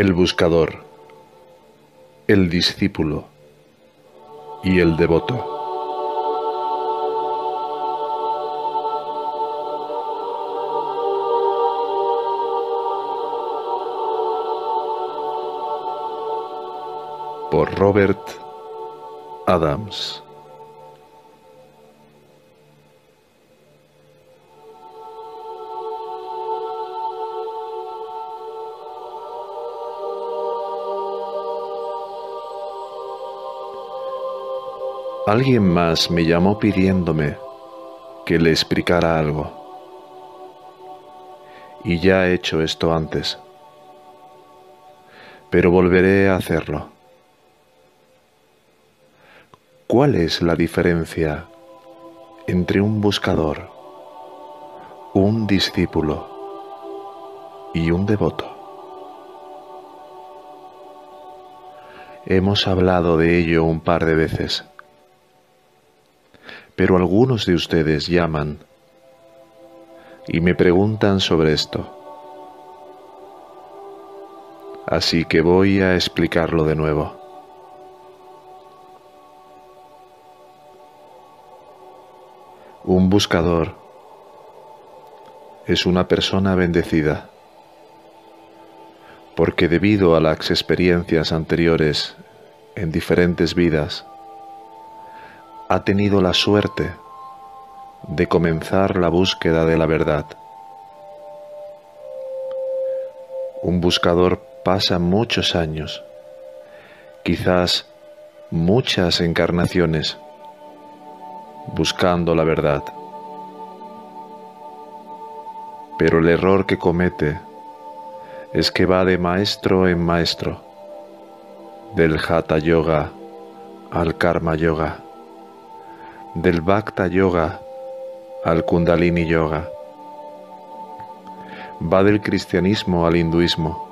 El buscador, el discípulo y el devoto. Por Robert Adams. Alguien más me llamó pidiéndome que le explicara algo. Y ya he hecho esto antes. Pero volveré a hacerlo. ¿Cuál es la diferencia entre un buscador, un discípulo y un devoto? Hemos hablado de ello un par de veces pero algunos de ustedes llaman y me preguntan sobre esto. Así que voy a explicarlo de nuevo. Un buscador es una persona bendecida, porque debido a las experiencias anteriores en diferentes vidas, ha tenido la suerte de comenzar la búsqueda de la verdad. Un buscador pasa muchos años, quizás muchas encarnaciones, buscando la verdad. Pero el error que comete es que va de maestro en maestro, del Hatha Yoga al Karma Yoga del Bhakta Yoga al Kundalini Yoga. Va del cristianismo al hinduismo,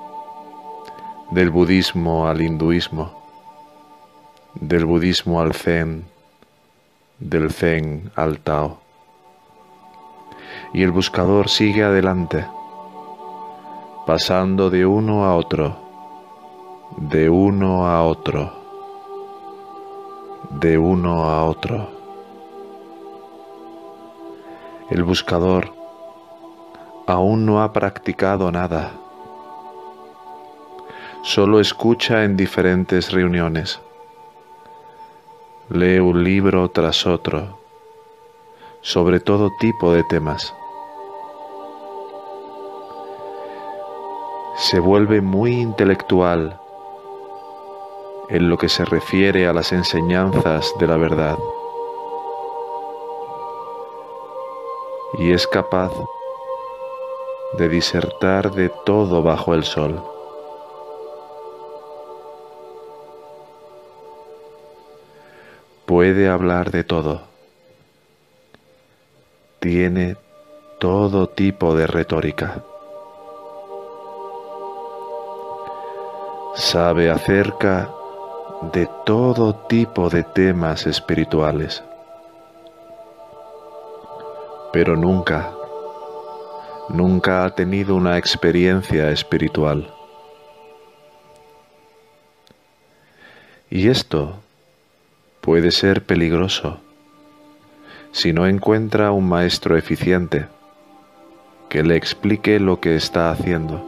del budismo al hinduismo, del budismo al zen, del zen al tao. Y el buscador sigue adelante, pasando de uno a otro, de uno a otro, de uno a otro el buscador aún no ha practicado nada. Solo escucha en diferentes reuniones. Lee un libro tras otro sobre todo tipo de temas. Se vuelve muy intelectual en lo que se refiere a las enseñanzas de la verdad. Y es capaz de disertar de todo bajo el sol. Puede hablar de todo. Tiene todo tipo de retórica. Sabe acerca de todo tipo de temas espirituales pero nunca, nunca ha tenido una experiencia espiritual. Y esto puede ser peligroso si no encuentra un maestro eficiente que le explique lo que está haciendo,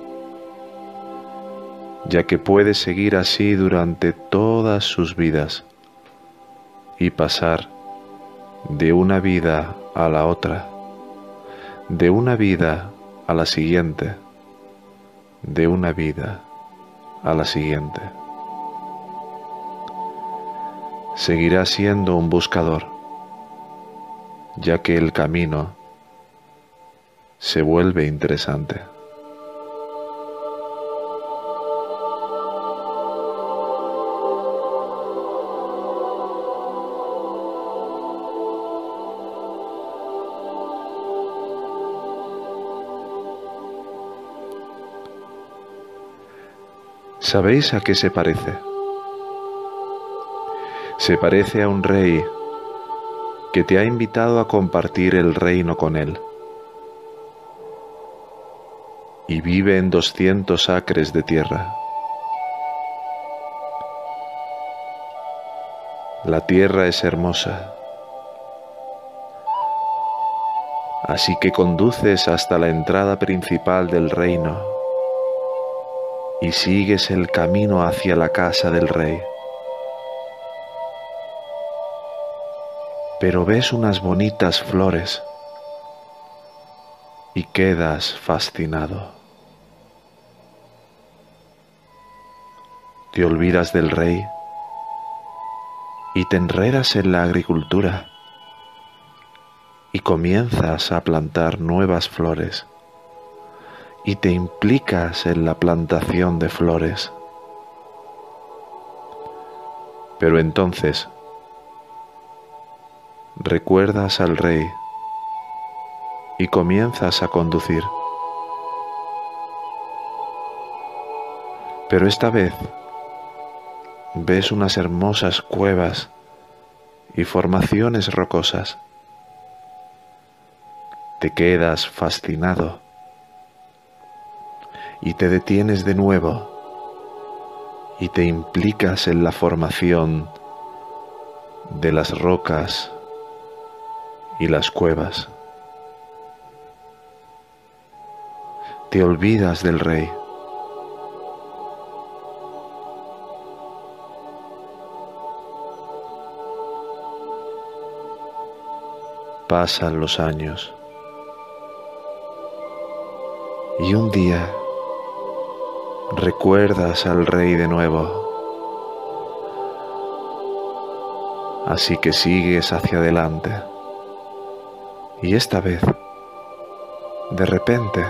ya que puede seguir así durante todas sus vidas y pasar de una vida a la otra, de una vida a la siguiente, de una vida a la siguiente. Seguirá siendo un buscador, ya que el camino se vuelve interesante. ¿Sabéis a qué se parece? Se parece a un rey que te ha invitado a compartir el reino con él. Y vive en doscientos acres de tierra. La tierra es hermosa. Así que conduces hasta la entrada principal del reino y sigues el camino hacia la casa del rey. Pero ves unas bonitas flores y quedas fascinado. Te olvidas del rey y te enredas en la agricultura y comienzas a plantar nuevas flores y te implicas en la plantación de flores. Pero entonces recuerdas al rey y comienzas a conducir. Pero esta vez ves unas hermosas cuevas y formaciones rocosas. Te quedas fascinado y te detienes de nuevo y te implicas en la formación de las rocas y las cuevas. Te olvidas del rey. Pasan los años. Y un día recuerdas al rey de nuevo. Así que sigues hacia adelante. Y esta vez, de repente,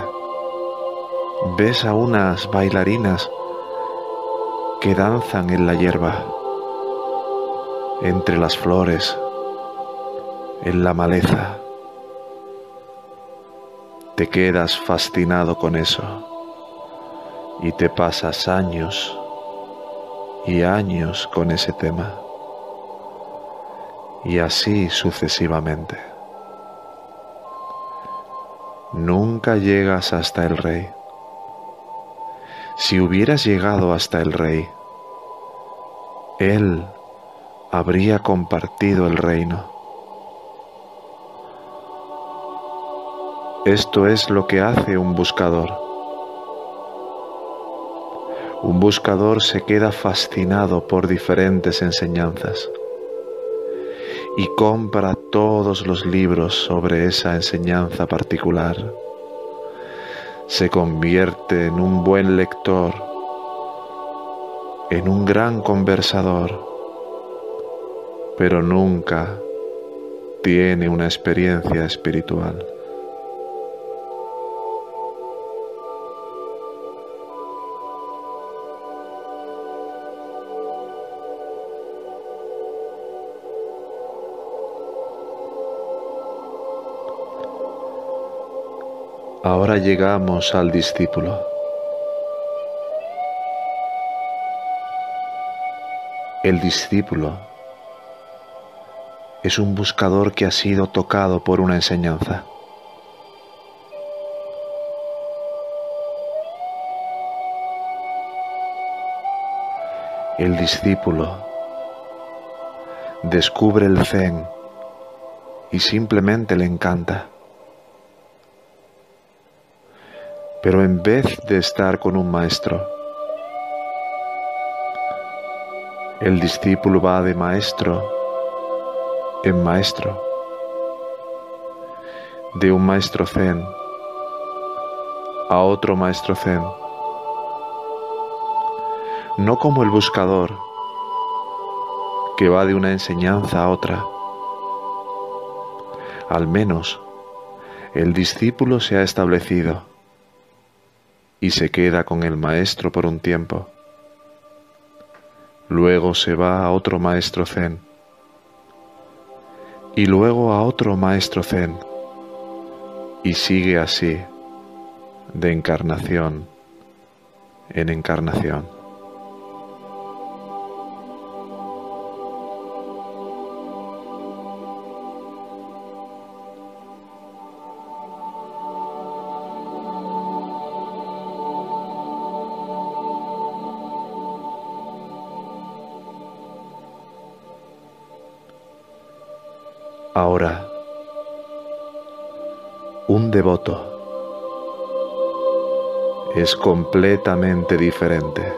ves a unas bailarinas que danzan en la hierba, entre las flores, en la maleza. Te quedas fascinado con eso y te pasas años y años con ese tema y así sucesivamente. Nunca llegas hasta el rey. Si hubieras llegado hasta el rey, él habría compartido el reino. Esto es lo que hace un buscador un buscador se queda fascinado por diferentes enseñanzas y compra todos los libros sobre esa enseñanza particular. Se convierte en un buen lector, en un gran conversador, pero nunca tiene una experiencia espiritual. Ahora llegamos al discípulo. El discípulo es un buscador que ha sido tocado por una enseñanza. El discípulo descubre el zen y simplemente le encanta. Pero en vez de estar con un maestro, el discípulo va de maestro en maestro, de un maestro zen a otro maestro zen no como el buscador, que va de una enseñanza a otra. Al menos el discípulo se ha establecido y se queda con el maestro por un tiempo. Luego se va a otro maestro zen y luego a otro maestro zen y sigue así de encarnación en encarnación. Ahora, un devoto es completamente diferente.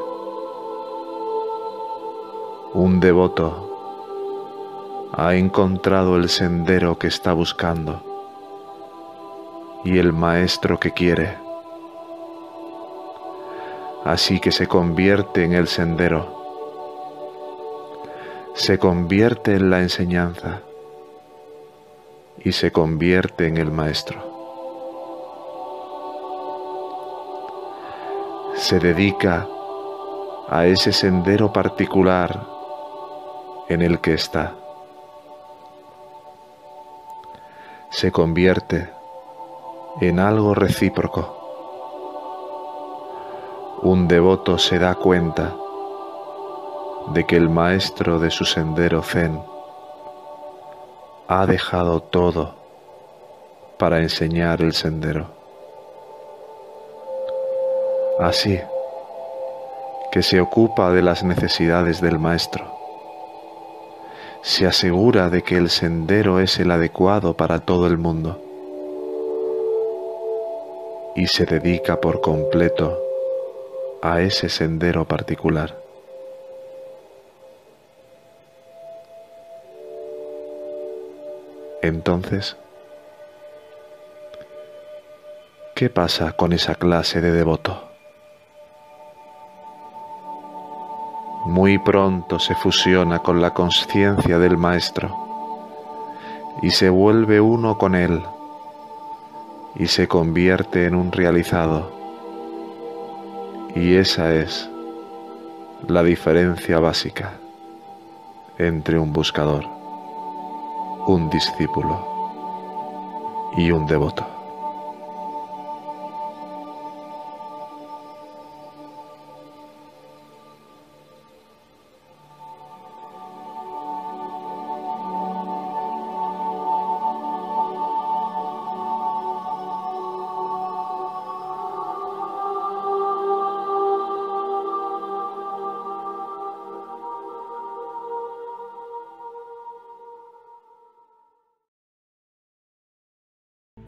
Un devoto ha encontrado el sendero que está buscando y el maestro que quiere. Así que se convierte en el sendero, se convierte en la enseñanza y se convierte en el maestro. Se dedica a ese sendero particular en el que está. Se convierte en algo recíproco. Un devoto se da cuenta de que el maestro de su sendero zen ha dejado todo para enseñar el sendero. Así que se ocupa de las necesidades del maestro. Se asegura de que el sendero es el adecuado para todo el mundo. Y se dedica por completo a ese sendero particular. Entonces, ¿qué pasa con esa clase de devoto? Muy pronto se fusiona con la conciencia del Maestro y se vuelve uno con él y se convierte en un realizado. Y esa es la diferencia básica entre un buscador un discípulo y un devoto.